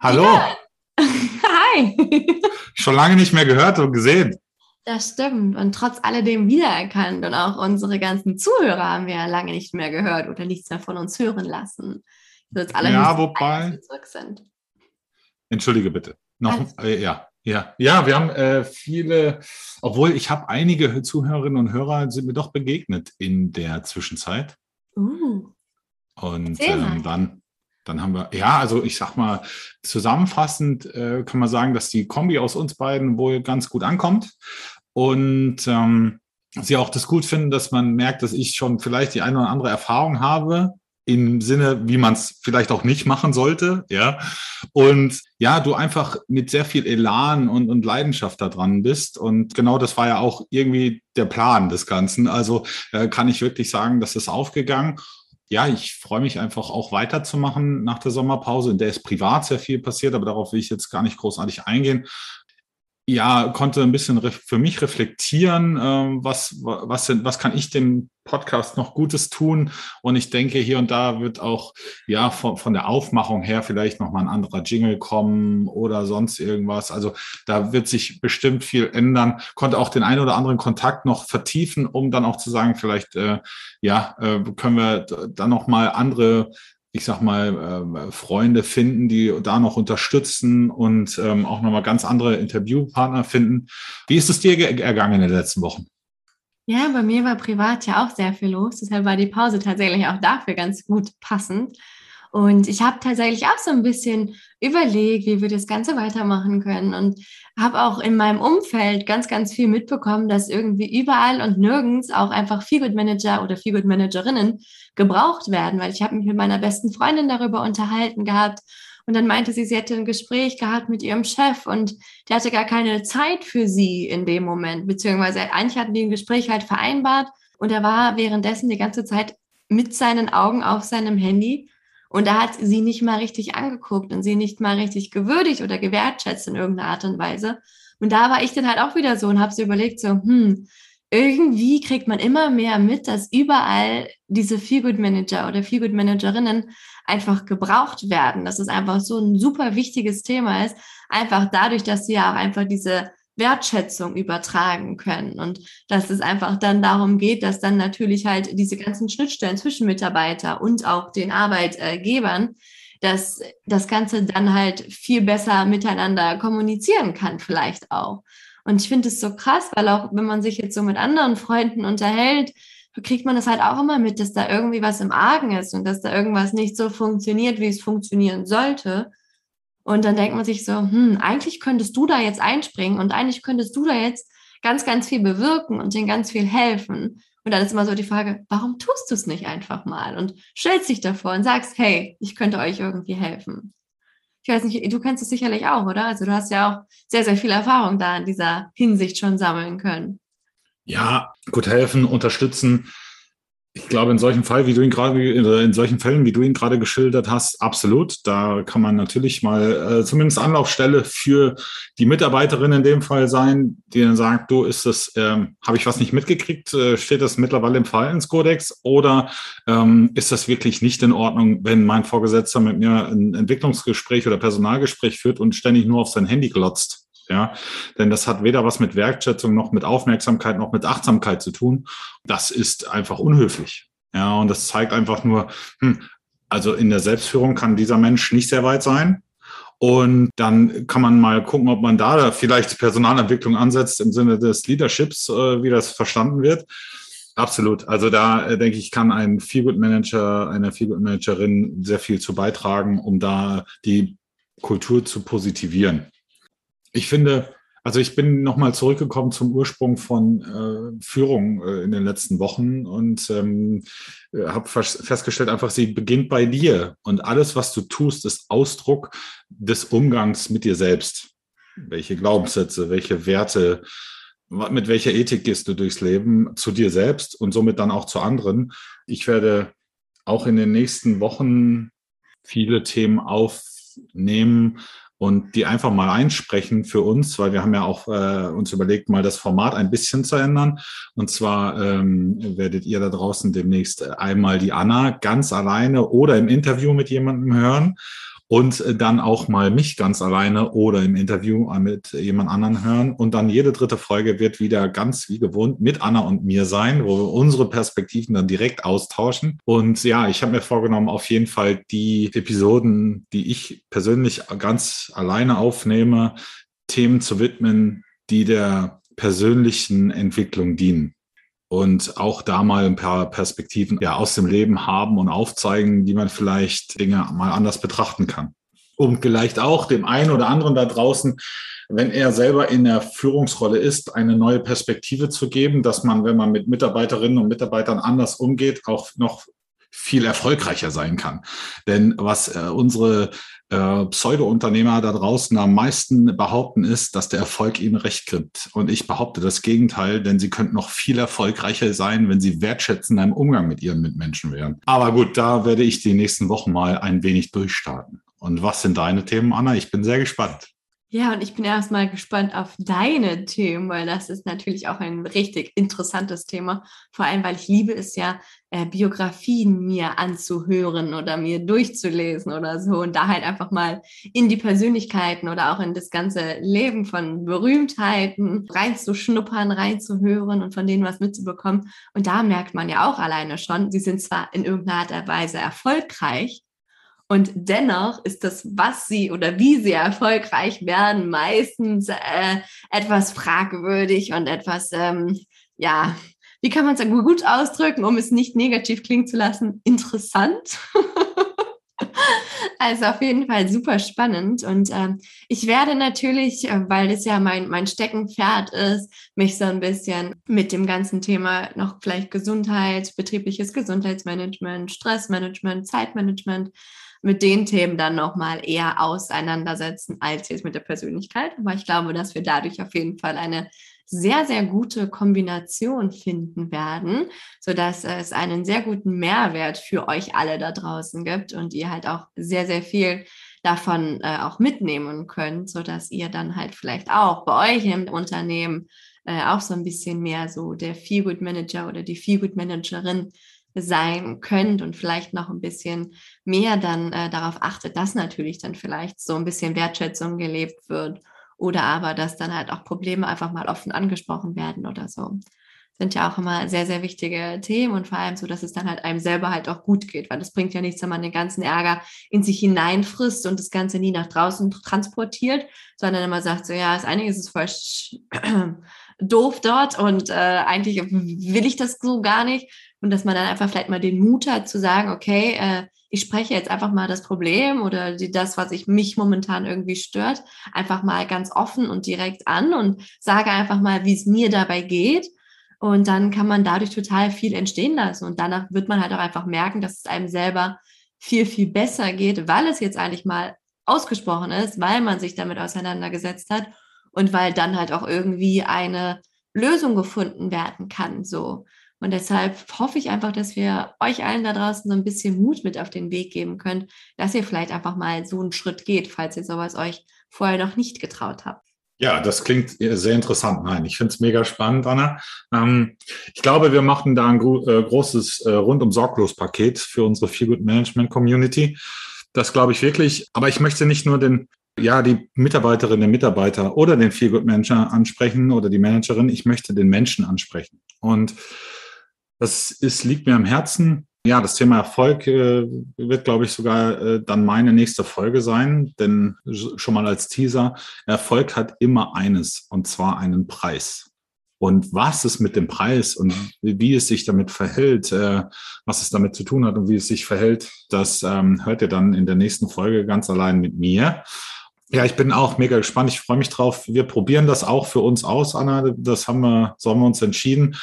hallo. Ja. Hi. Schon lange nicht mehr gehört und gesehen. Das stimmt. Und trotz alledem wiedererkannt. Und auch unsere ganzen Zuhörer haben wir ja lange nicht mehr gehört oder nichts mehr von uns hören lassen. Jetzt alle Ja, wobei- zurück sind. Entschuldige bitte. Noch, äh, ja, ja, ja, wir haben äh, viele, obwohl ich habe einige Zuhörerinnen und Hörer sind mir doch begegnet in der Zwischenzeit. Uh, Und ähm, dann, dann haben wir, ja, also ich sag mal, zusammenfassend äh, kann man sagen, dass die Kombi aus uns beiden wohl ganz gut ankommt. Und ähm, sie auch das gut finden, dass man merkt, dass ich schon vielleicht die eine oder andere Erfahrung habe. Im Sinne, wie man es vielleicht auch nicht machen sollte, ja. Und ja, du einfach mit sehr viel Elan und, und Leidenschaft da dran bist. Und genau das war ja auch irgendwie der Plan des Ganzen. Also äh, kann ich wirklich sagen, das ist aufgegangen ja, ich freue mich einfach auch weiterzumachen nach der Sommerpause, in der ist privat sehr viel passiert, aber darauf will ich jetzt gar nicht großartig eingehen. Ja, konnte ein bisschen für mich reflektieren, ähm, was, was, was kann ich dem Podcast noch Gutes tun? Und ich denke, hier und da wird auch ja von, von der Aufmachung her vielleicht nochmal ein anderer Jingle kommen oder sonst irgendwas. Also da wird sich bestimmt viel ändern. Konnte auch den einen oder anderen Kontakt noch vertiefen, um dann auch zu sagen, vielleicht äh, ja, äh, können wir dann noch mal andere, ich sag mal, ähm, Freunde finden, die da noch unterstützen und ähm, auch noch mal ganz andere Interviewpartner finden. Wie ist es dir ge- ergangen in den letzten Wochen? Ja, bei mir war privat ja auch sehr viel los. Deshalb war die Pause tatsächlich auch dafür ganz gut passend. Und ich habe tatsächlich auch so ein bisschen überlegt, wie wir das Ganze weitermachen können. Und habe auch in meinem Umfeld ganz, ganz viel mitbekommen, dass irgendwie überall und nirgends auch einfach Feelgood Manager oder Feelgood Managerinnen gebraucht werden. Weil ich habe mich mit meiner besten Freundin darüber unterhalten gehabt. Und dann meinte sie, sie hätte ein Gespräch gehabt mit ihrem Chef und der hatte gar keine Zeit für sie in dem Moment, beziehungsweise eigentlich hatten die ein Gespräch halt vereinbart und er war währenddessen die ganze Zeit mit seinen Augen auf seinem Handy und da hat sie nicht mal richtig angeguckt und sie nicht mal richtig gewürdigt oder gewertschätzt in irgendeiner Art und Weise. Und da war ich dann halt auch wieder so und habe so überlegt, so, hm, irgendwie kriegt man immer mehr mit, dass überall diese Feelgood Manager oder Feelgood Managerinnen einfach gebraucht werden, dass es einfach so ein super wichtiges Thema ist, einfach dadurch, dass sie ja auch einfach diese Wertschätzung übertragen können und dass es einfach dann darum geht, dass dann natürlich halt diese ganzen Schnittstellen zwischen Mitarbeiter und auch den Arbeitgebern, dass das Ganze dann halt viel besser miteinander kommunizieren kann, vielleicht auch. Und ich finde es so krass, weil auch wenn man sich jetzt so mit anderen Freunden unterhält, kriegt man das halt auch immer mit, dass da irgendwie was im Argen ist und dass da irgendwas nicht so funktioniert, wie es funktionieren sollte. Und dann denkt man sich so, hm, eigentlich könntest du da jetzt einspringen und eigentlich könntest du da jetzt ganz, ganz viel bewirken und denen ganz viel helfen. Und dann ist immer so die Frage, warum tust du es nicht einfach mal und stellst dich davor und sagst, hey, ich könnte euch irgendwie helfen. Ich weiß nicht, du kennst es sicherlich auch, oder? Also du hast ja auch sehr, sehr viel Erfahrung da in dieser Hinsicht schon sammeln können. Ja, gut helfen, unterstützen. Ich glaube, in solchen Fall, wie du ihn gerade, in solchen Fällen, wie du ihn gerade geschildert hast, absolut. Da kann man natürlich mal äh, zumindest Anlaufstelle für die Mitarbeiterin in dem Fall sein, die dann sagt, du ist das, ähm, habe ich was nicht mitgekriegt? Äh, steht das mittlerweile im Verhaltenskodex oder ähm, ist das wirklich nicht in Ordnung, wenn mein Vorgesetzter mit mir ein Entwicklungsgespräch oder Personalgespräch führt und ständig nur auf sein Handy glotzt? Ja, denn das hat weder was mit Wertschätzung noch mit Aufmerksamkeit noch mit Achtsamkeit zu tun. Das ist einfach unhöflich. Ja, und das zeigt einfach nur, hm, also in der Selbstführung kann dieser Mensch nicht sehr weit sein. Und dann kann man mal gucken, ob man da vielleicht Personalentwicklung ansetzt im Sinne des Leaderships, äh, wie das verstanden wird. Absolut. Also da äh, denke ich, kann ein Feelgood Manager, eine Feelgood Managerin sehr viel zu beitragen, um da die Kultur zu positivieren. Ich finde, Also ich bin nochmal zurückgekommen zum Ursprung von äh, Führung äh, in den letzten Wochen und ähm, äh, habe festgestellt, einfach sie beginnt bei dir und alles, was du tust, ist Ausdruck des Umgangs mit dir selbst. Welche Glaubenssätze, welche Werte, mit welcher Ethik gehst du durchs Leben zu dir selbst und somit dann auch zu anderen. Ich werde auch in den nächsten Wochen viele Themen aufnehmen und die einfach mal einsprechen für uns, weil wir haben ja auch äh, uns überlegt, mal das Format ein bisschen zu ändern. Und zwar ähm, werdet ihr da draußen demnächst einmal die Anna ganz alleine oder im Interview mit jemandem hören und äh, dann auch mal mich ganz alleine oder im Interview mit jemand anderen hören. Und dann jede dritte Folge wird wieder ganz wie gewohnt mit Anna und mir sein, wo wir unsere Perspektiven dann direkt austauschen. Und ja, ich habe mir vorgenommen, auf jeden Fall die Episoden, die ich persönlich ganz alleine aufnehme, Themen zu widmen, die der persönlichen Entwicklung dienen und auch da mal ein paar Perspektiven ja, aus dem Leben haben und aufzeigen, wie man vielleicht Dinge mal anders betrachten kann. Und vielleicht auch dem einen oder anderen da draußen, wenn er selber in der Führungsrolle ist, eine neue Perspektive zu geben, dass man, wenn man mit Mitarbeiterinnen und Mitarbeitern anders umgeht, auch noch viel erfolgreicher sein kann. Denn was äh, unsere äh, Pseudo-Unternehmer da draußen am meisten behaupten, ist, dass der Erfolg ihnen recht gibt. Und ich behaupte das Gegenteil, denn sie könnten noch viel erfolgreicher sein, wenn sie wertschätzen im Umgang mit ihren Mitmenschen wären. Aber gut, da werde ich die nächsten Wochen mal ein wenig durchstarten. Und was sind deine Themen, Anna? Ich bin sehr gespannt. Ja, und ich bin erstmal gespannt auf deine Themen, weil das ist natürlich auch ein richtig interessantes Thema. Vor allem, weil ich liebe es ja, äh, Biografien mir anzuhören oder mir durchzulesen oder so und da halt einfach mal in die Persönlichkeiten oder auch in das ganze Leben von Berühmtheiten reinzuschnuppern, reinzuhören und von denen was mitzubekommen. Und da merkt man ja auch alleine schon, sie sind zwar in irgendeiner Art und Weise erfolgreich, und dennoch ist das, was sie oder wie sie erfolgreich werden, meistens äh, etwas fragwürdig und etwas, ähm, ja, wie kann man es gut ausdrücken, um es nicht negativ klingen zu lassen? Interessant. also auf jeden Fall super spannend. Und ähm, ich werde natürlich, äh, weil das ja mein, mein Steckenpferd ist, mich so ein bisschen mit dem ganzen Thema noch vielleicht Gesundheit, betriebliches Gesundheitsmanagement, Stressmanagement, Zeitmanagement, mit den Themen dann nochmal eher auseinandersetzen als jetzt mit der Persönlichkeit. Aber ich glaube, dass wir dadurch auf jeden Fall eine sehr, sehr gute Kombination finden werden, sodass es einen sehr guten Mehrwert für euch alle da draußen gibt und ihr halt auch sehr, sehr viel davon äh, auch mitnehmen könnt, sodass ihr dann halt vielleicht auch bei euch im Unternehmen äh, auch so ein bisschen mehr so der Feel-Good Manager oder die Feel-Good Managerin sein könnt und vielleicht noch ein bisschen mehr dann äh, darauf achtet, dass natürlich dann vielleicht so ein bisschen Wertschätzung gelebt wird oder aber, dass dann halt auch Probleme einfach mal offen angesprochen werden oder so. Sind ja auch immer sehr, sehr wichtige Themen und vor allem so, dass es dann halt einem selber halt auch gut geht, weil es bringt ja nichts, wenn man den ganzen Ärger in sich hineinfrisst und das Ganze nie nach draußen transportiert, sondern immer sagt so, ja, das eine ist voll doof dort und äh, eigentlich will ich das so gar nicht und dass man dann einfach vielleicht mal den Mut hat zu sagen, okay, äh, ich spreche jetzt einfach mal das Problem oder die, das, was ich mich momentan irgendwie stört, einfach mal ganz offen und direkt an und sage einfach mal, wie es mir dabei geht. Und dann kann man dadurch total viel entstehen lassen. Und danach wird man halt auch einfach merken, dass es einem selber viel, viel besser geht, weil es jetzt eigentlich mal ausgesprochen ist, weil man sich damit auseinandergesetzt hat und weil dann halt auch irgendwie eine Lösung gefunden werden kann. So. Und deshalb hoffe ich einfach, dass wir euch allen da draußen so ein bisschen Mut mit auf den Weg geben können, dass ihr vielleicht einfach mal so einen Schritt geht, falls ihr sowas euch vorher noch nicht getraut habt. Ja, das klingt sehr interessant. Nein, ich finde es mega spannend, Anna. Ähm, ich glaube, wir machen da ein gro äh, großes äh, rundum sorglos Paket für unsere Feel Good Management Community. Das glaube ich wirklich. Aber ich möchte nicht nur den ja, die Mitarbeiterin, den Mitarbeiter oder den Feel Good Manager ansprechen oder die Managerin. Ich möchte den Menschen ansprechen. Und das ist, liegt mir am Herzen. Ja, das Thema Erfolg äh, wird, glaube ich, sogar äh, dann meine nächste Folge sein, denn schon mal als Teaser, Erfolg hat immer eines, und zwar einen Preis. Und was es mit dem Preis und wie es sich damit verhält, äh, was es damit zu tun hat und wie es sich verhält, das ähm, hört ihr dann in der nächsten Folge ganz allein mit mir. Ja, ich bin auch mega gespannt. Ich freue mich drauf. Wir probieren das auch für uns aus, Anna. Das haben wir, so haben wir uns entschieden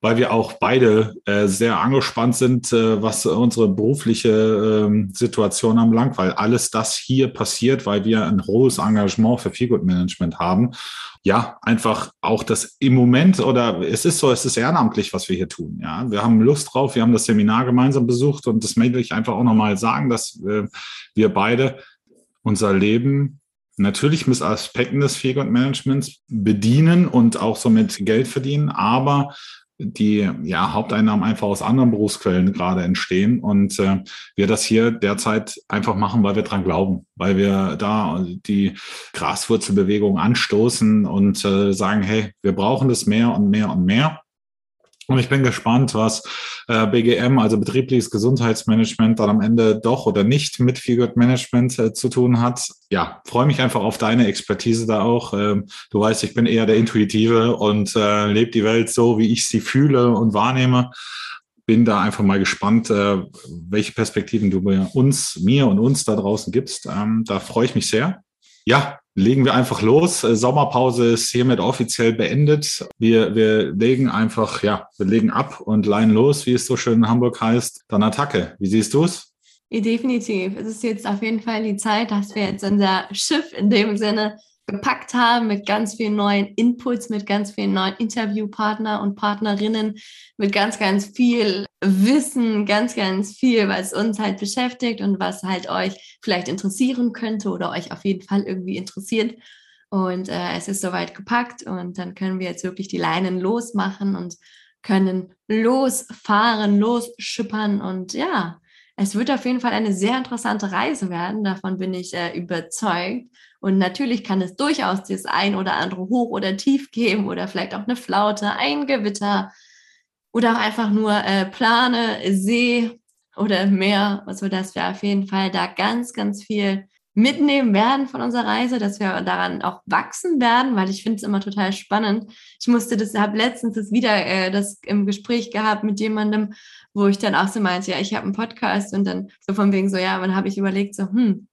weil wir auch beide äh, sehr angespannt sind, äh, was unsere berufliche äh, Situation anbelangt, weil alles das hier passiert, weil wir ein hohes Engagement für Feelgood Management haben. Ja, einfach auch das im Moment oder es ist so, es ist ehrenamtlich, was wir hier tun. Ja, wir haben Lust drauf. Wir haben das Seminar gemeinsam besucht und das möchte ich einfach auch nochmal sagen, dass äh, wir beide unser Leben natürlich mit Aspekten des Feelgood Managements bedienen und auch somit Geld verdienen, aber die ja Haupteinnahmen einfach aus anderen Berufsquellen gerade entstehen und äh, wir das hier derzeit einfach machen, weil wir dran glauben, weil wir da die Graswurzelbewegung anstoßen und äh, sagen, hey, wir brauchen das mehr und mehr und mehr. Und ich bin gespannt, was äh, BGM, also betriebliches Gesundheitsmanagement, dann am Ende doch oder nicht mit Feelgood Management äh, zu tun hat. Ja, freue mich einfach auf deine Expertise da auch. Ähm, du weißt, ich bin eher der Intuitive und äh, lebe die Welt so, wie ich sie fühle und wahrnehme. Bin da einfach mal gespannt, äh, welche Perspektiven du mir uns, mir und uns da draußen gibst. Ähm, da freue ich mich sehr. Ja, legen wir einfach los. Äh, Sommerpause ist hiermit offiziell beendet. Wir, wir legen einfach, ja, wir legen ab und leihen los, wie es so schön in Hamburg heißt. Dann Attacke. Wie siehst du es? Definitiv. Es ist jetzt auf jeden Fall die Zeit, dass wir jetzt unser Schiff in dem Sinne gepackt haben mit ganz vielen neuen Inputs, mit ganz vielen neuen Interviewpartner und Partnerinnen, mit ganz, ganz viel Wissen, ganz, ganz viel, was uns halt beschäftigt und was halt euch vielleicht interessieren könnte oder euch auf jeden Fall irgendwie interessiert. Und äh, es ist soweit gepackt und dann können wir jetzt wirklich die Leinen losmachen und können losfahren, losschippern und ja, es wird auf jeden Fall eine sehr interessante Reise werden, davon bin ich äh, überzeugt. Und natürlich kann es durchaus das ein oder andere Hoch oder Tief geben oder vielleicht auch eine Flaute, ein Gewitter oder auch einfach nur äh, Plane, See oder Meer, sodass wir auf jeden Fall da ganz, ganz viel mitnehmen werden von unserer Reise, dass wir daran auch wachsen werden, weil ich finde es immer total spannend. Ich musste das, habe letztens das wieder äh, das im Gespräch gehabt mit jemandem, wo ich dann auch so meinte, ja, ich habe einen Podcast und dann so von wegen so, ja, dann habe ich überlegt, so, hm,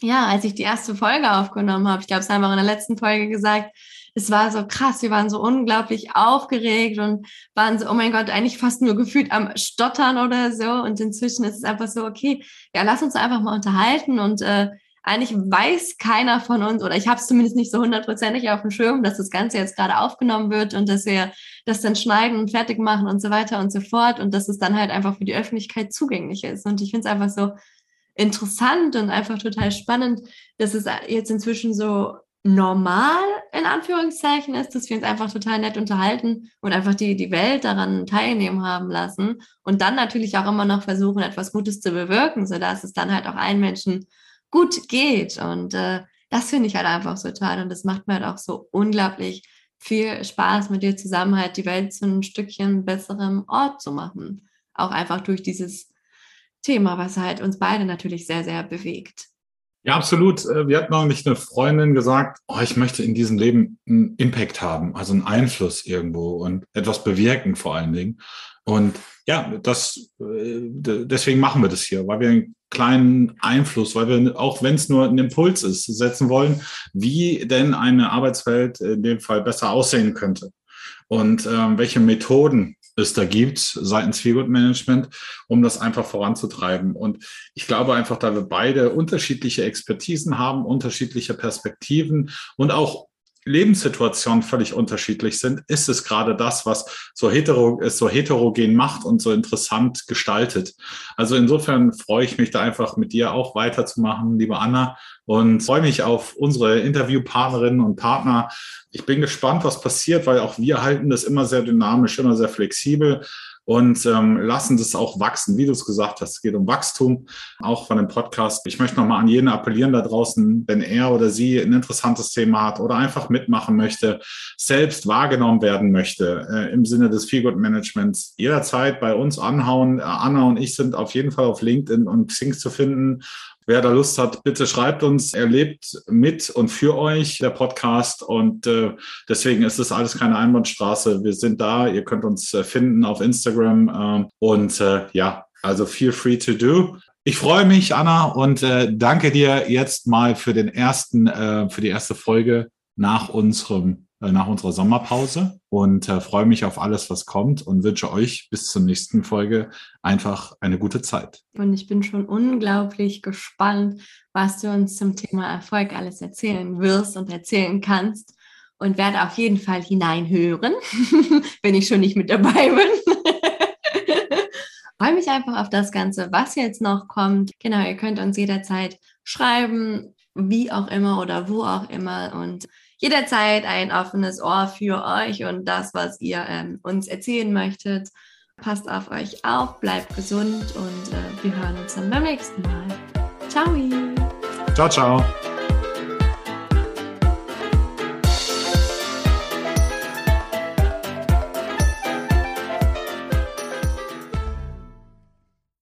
ja, als ich die erste Folge aufgenommen habe, ich glaube, es haben wir auch in der letzten Folge gesagt, es war so krass, wir waren so unglaublich aufgeregt und waren so, oh mein Gott, eigentlich fast nur gefühlt am Stottern oder so. Und inzwischen ist es einfach so, okay, ja, lass uns einfach mal unterhalten und äh, eigentlich weiß keiner von uns, oder ich habe es zumindest nicht so hundertprozentig auf dem Schirm, dass das Ganze jetzt gerade aufgenommen wird und dass wir das dann schneiden und fertig machen und so weiter und so fort und dass es dann halt einfach für die Öffentlichkeit zugänglich ist. Und ich finde es einfach so interessant und einfach total spannend, dass es jetzt inzwischen so normal in Anführungszeichen ist, dass wir uns einfach total nett unterhalten und einfach die, die Welt daran teilnehmen haben lassen und dann natürlich auch immer noch versuchen, etwas Gutes zu bewirken, sodass es dann halt auch allen Menschen gut geht. Und äh, das finde ich halt einfach so toll. Und das macht mir halt auch so unglaublich viel Spaß, mit dir zusammen halt die Welt zu einem Stückchen besserem Ort zu machen. Auch einfach durch dieses Thema, was halt uns beide natürlich sehr, sehr bewegt. Ja, absolut. Äh, wir hatten noch nicht eine Freundin gesagt, oh, ich möchte in diesem Leben einen Impact haben, also einen Einfluss irgendwo und etwas bewirken vor allen Dingen. Und ja, das, äh, deswegen machen wir das hier, weil wir einen kleinen Einfluss, weil wir, auch wenn es nur ein Impuls ist, setzen wollen, wie denn eine Arbeitswelt in dem Fall besser aussehen könnte. Und ähm, welche Methoden es da gibt seitens Feelgood Management, um das einfach voranzutreiben. Und ich glaube einfach, da wir beide unterschiedliche Expertisen haben, unterschiedliche Perspektiven und auch Lebenssituationen völlig unterschiedlich sind, ist es gerade das, was so, hetero, es so heterogen macht und so interessant gestaltet. Also insofern freue ich mich da einfach mit dir auch weiterzumachen, liebe Anna, und freue mich auf unsere Interviewpartnerinnen und Partner. Ich bin gespannt, was passiert, weil auch wir halten das immer sehr dynamisch, immer sehr flexibel und ähm, lassen das auch wachsen. Wie du es gesagt hast, es geht um Wachstum, auch von dem Podcast. Ich möchte nochmal an jeden appellieren da draußen, wenn er oder sie ein interessantes Thema hat oder einfach mitmachen möchte, selbst wahrgenommen werden möchte äh, im Sinne des Feelgood Managements, jederzeit bei uns anhauen. Anna und ich sind auf jeden Fall auf LinkedIn und Xing zu finden Wer da Lust hat, bitte schreibt uns. Er lebt mit und für euch, der Podcast. Und äh, deswegen ist es alles keine Einbahnstraße. Wir sind da. Ihr könnt uns äh, finden auf Instagram. Äh, und äh, ja, also feel free to do. Ich freue mich, Anna, und äh, danke dir jetzt mal für den ersten, äh, für die erste Folge nach unserem, nach unserer Sommerpause und äh, freue mich auf alles, was kommt und wünsche euch bis zur nächsten Folge einfach eine gute Zeit. Und ich bin schon unglaublich gespannt, was du uns zum Thema Erfolg alles erzählen wirst und erzählen kannst und werde auf jeden Fall hineinhören, wenn ich schon nicht mit dabei bin freue mich einfach auf das Ganze, was jetzt noch kommt. Genau, ihr könnt uns jederzeit schreiben, wie auch immer oder wo auch immer und jederzeit ein offenes Ohr für euch und das, was ihr ähm, uns erzählen möchtet. Passt auf euch auf, bleibt gesund und äh, wir hören uns dann beim nächsten Mal. Ciao. Ciao, ciao.